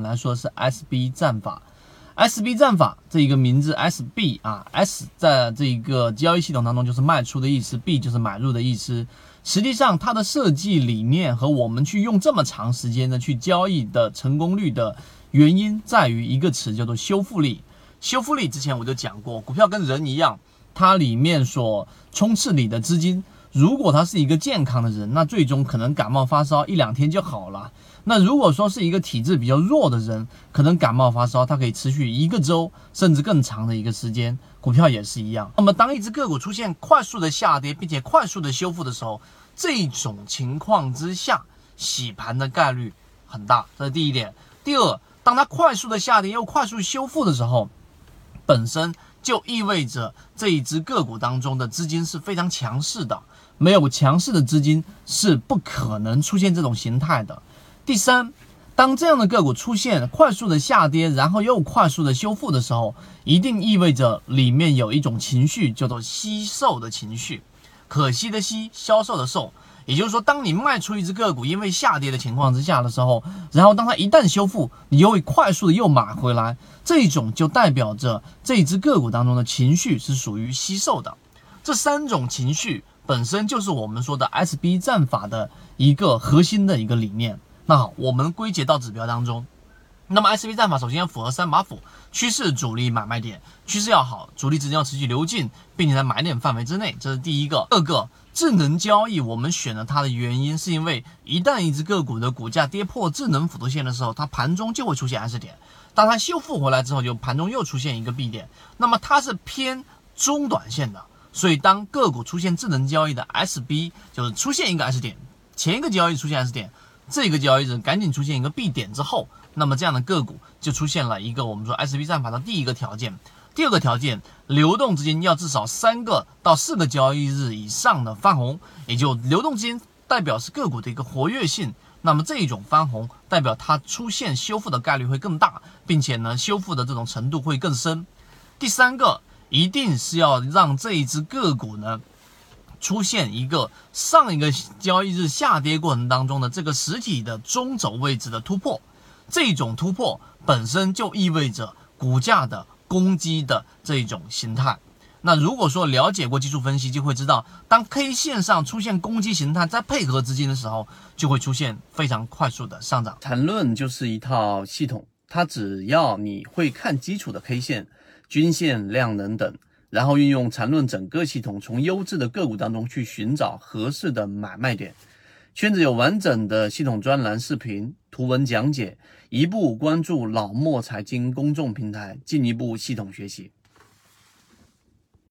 来说是 SB 战法。SB 战法这一个名字，SB 啊，S 在这一个交易系统当中就是卖出的意思，B 就是买入的意思。实际上，它的设计理念和我们去用这么长时间的去交易的成功率的原因，在于一个词叫做修复力。修复力之前我就讲过，股票跟人一样，它里面所充斥你的资金。如果他是一个健康的人，那最终可能感冒发烧一两天就好了。那如果说是一个体质比较弱的人，可能感冒发烧它可以持续一个周甚至更长的一个时间。股票也是一样。那么当一只个股出现快速的下跌，并且快速的修复的时候，这种情况之下洗盘的概率很大，这是第一点。第二，当它快速的下跌又快速修复的时候，本身就意味着这一只个股当中的资金是非常强势的。没有强势的资金是不可能出现这种形态的。第三，当这样的个股出现快速的下跌，然后又快速的修复的时候，一定意味着里面有一种情绪叫做惜售的情绪，可惜的惜，销售的售。也就是说，当你卖出一只个股，因为下跌的情况之下的时候，然后当它一旦修复，你又会快速的又买回来，这种就代表着这一只个股当中的情绪是属于惜售的。这三种情绪。本身就是我们说的 SB 战法的一个核心的一个理念。那好，我们归结到指标当中。那么 SB 战法首先要符合三把斧：趋势、主力、买卖点。趋势要好，主力资金要持续流进，并且在买点范围之内，这是第一个。二个，智能交易，我们选了它的原因是因为一旦一只个股的股价跌破智能辅助线的时候，它盘中就会出现 S 点。当它修复回来之后，就盘中又出现一个 B 点。那么它是偏中短线的。所以，当个股出现智能交易的 SB，就是出现一个 S 点，前一个交易出现 S 点，这个交易日赶紧出现一个 B 点之后，那么这样的个股就出现了一个我们说 SB 战法的第一个条件。第二个条件，流动资金要至少三个到四个交易日以上的翻红，也就流动资金代表是个股的一个活跃性，那么这一种翻红代表它出现修复的概率会更大，并且呢，修复的这种程度会更深。第三个。一定是要让这一只个股呢出现一个上一个交易日下跌过程当中的这个实体的中轴位置的突破，这种突破本身就意味着股价的攻击的这一种形态。那如果说了解过技术分析，就会知道，当 K 线上出现攻击形态，再配合资金的时候，就会出现非常快速的上涨。缠论就是一套系统，它只要你会看基础的 K 线。均线、量能等，然后运用缠论整个系统，从优质的个股当中去寻找合适的买卖点。圈子有完整的系统专栏、视频、图文讲解，一步关注老莫财经公众平台，进一步系统学习。